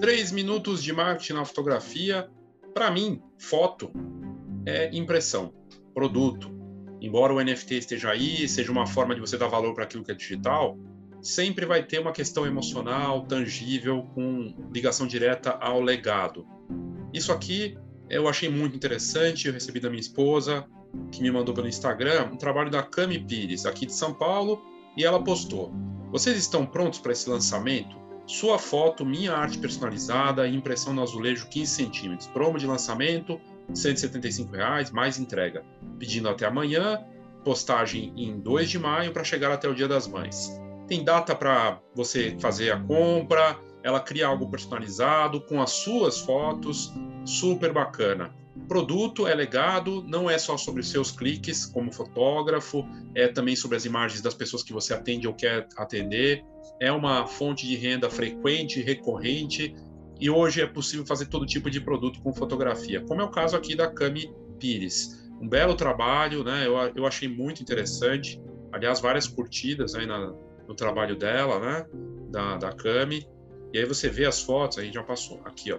Três minutos de marketing na fotografia. Para mim, foto é impressão, produto. Embora o NFT esteja aí, seja uma forma de você dar valor para aquilo que é digital, sempre vai ter uma questão emocional, tangível, com ligação direta ao legado. Isso aqui eu achei muito interessante, eu recebi da minha esposa, que me mandou pelo Instagram, um trabalho da Cami Pires, aqui de São Paulo, e ela postou: Vocês estão prontos para esse lançamento? Sua foto, minha arte personalizada, impressão no azulejo 15 centímetros, promo de lançamento, 175 reais, mais entrega. Pedindo até amanhã, postagem em 2 de maio para chegar até o Dia das Mães. Tem data para você fazer a compra, ela cria algo personalizado com as suas fotos, super bacana. Produto é legado, não é só sobre seus cliques como fotógrafo, é também sobre as imagens das pessoas que você atende ou quer atender. É uma fonte de renda frequente, recorrente, e hoje é possível fazer todo tipo de produto com fotografia, como é o caso aqui da Cami Pires. Um belo trabalho, né? Eu, eu achei muito interessante. Aliás, várias curtidas aí na, no trabalho dela, né? Da, da. E aí você vê as fotos, aí já passou. Aqui, ó.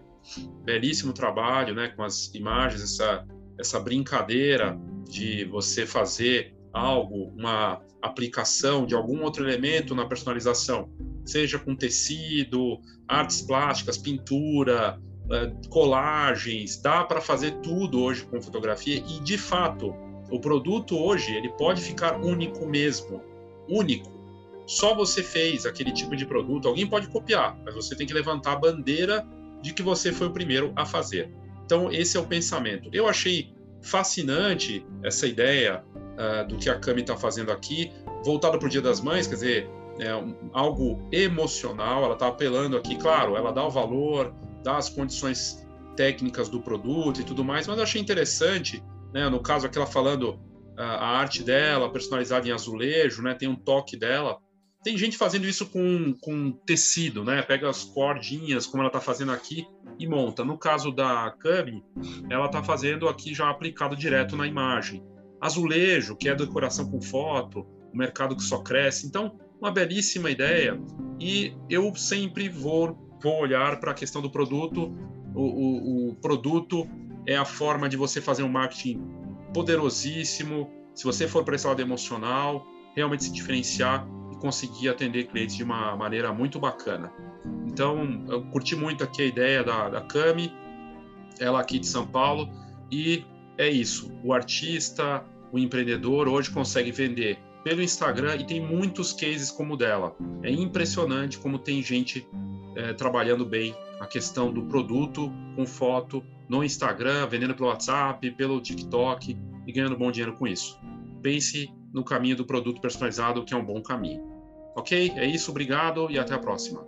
Belíssimo trabalho, né? Com as imagens, essa, essa brincadeira de você fazer algo, uma aplicação de algum outro elemento na personalização, seja com tecido, artes plásticas, pintura, eh, colagens, dá para fazer tudo hoje com fotografia e de fato o produto hoje ele pode ficar único mesmo, único. Só você fez aquele tipo de produto, alguém pode copiar, mas você tem que levantar a bandeira de que você foi o primeiro a fazer. Então esse é o pensamento. Eu achei fascinante essa ideia uh, do que a Cami está fazendo aqui, voltado para o Dia das Mães, quer dizer, é um, algo emocional. Ela está apelando aqui, claro, ela dá o valor, dá as condições técnicas do produto e tudo mais, mas eu achei interessante, né, no caso aquela falando uh, a arte dela, personalizada em azulejo, né, tem um toque dela. Tem gente fazendo isso com, com tecido, né? Pega as cordinhas, como ela está fazendo aqui, e monta. No caso da Cami, ela está fazendo aqui já aplicado direto na imagem. Azulejo, que é decoração com foto, o mercado que só cresce. Então, uma belíssima ideia. E eu sempre vou, vou olhar para a questão do produto. O, o, o produto é a forma de você fazer um marketing poderosíssimo. Se você for para esse lado emocional, realmente se diferenciar conseguir atender clientes de uma maneira muito bacana. Então, eu curti muito aqui a ideia da, da Cami, ela aqui de São Paulo, e é isso. O artista, o empreendedor hoje consegue vender pelo Instagram e tem muitos cases como o dela. É impressionante como tem gente é, trabalhando bem a questão do produto com foto no Instagram, vendendo pelo WhatsApp, pelo TikTok e ganhando bom dinheiro com isso. Pense no caminho do produto personalizado, que é um bom caminho. Ok? É isso, obrigado e até a próxima.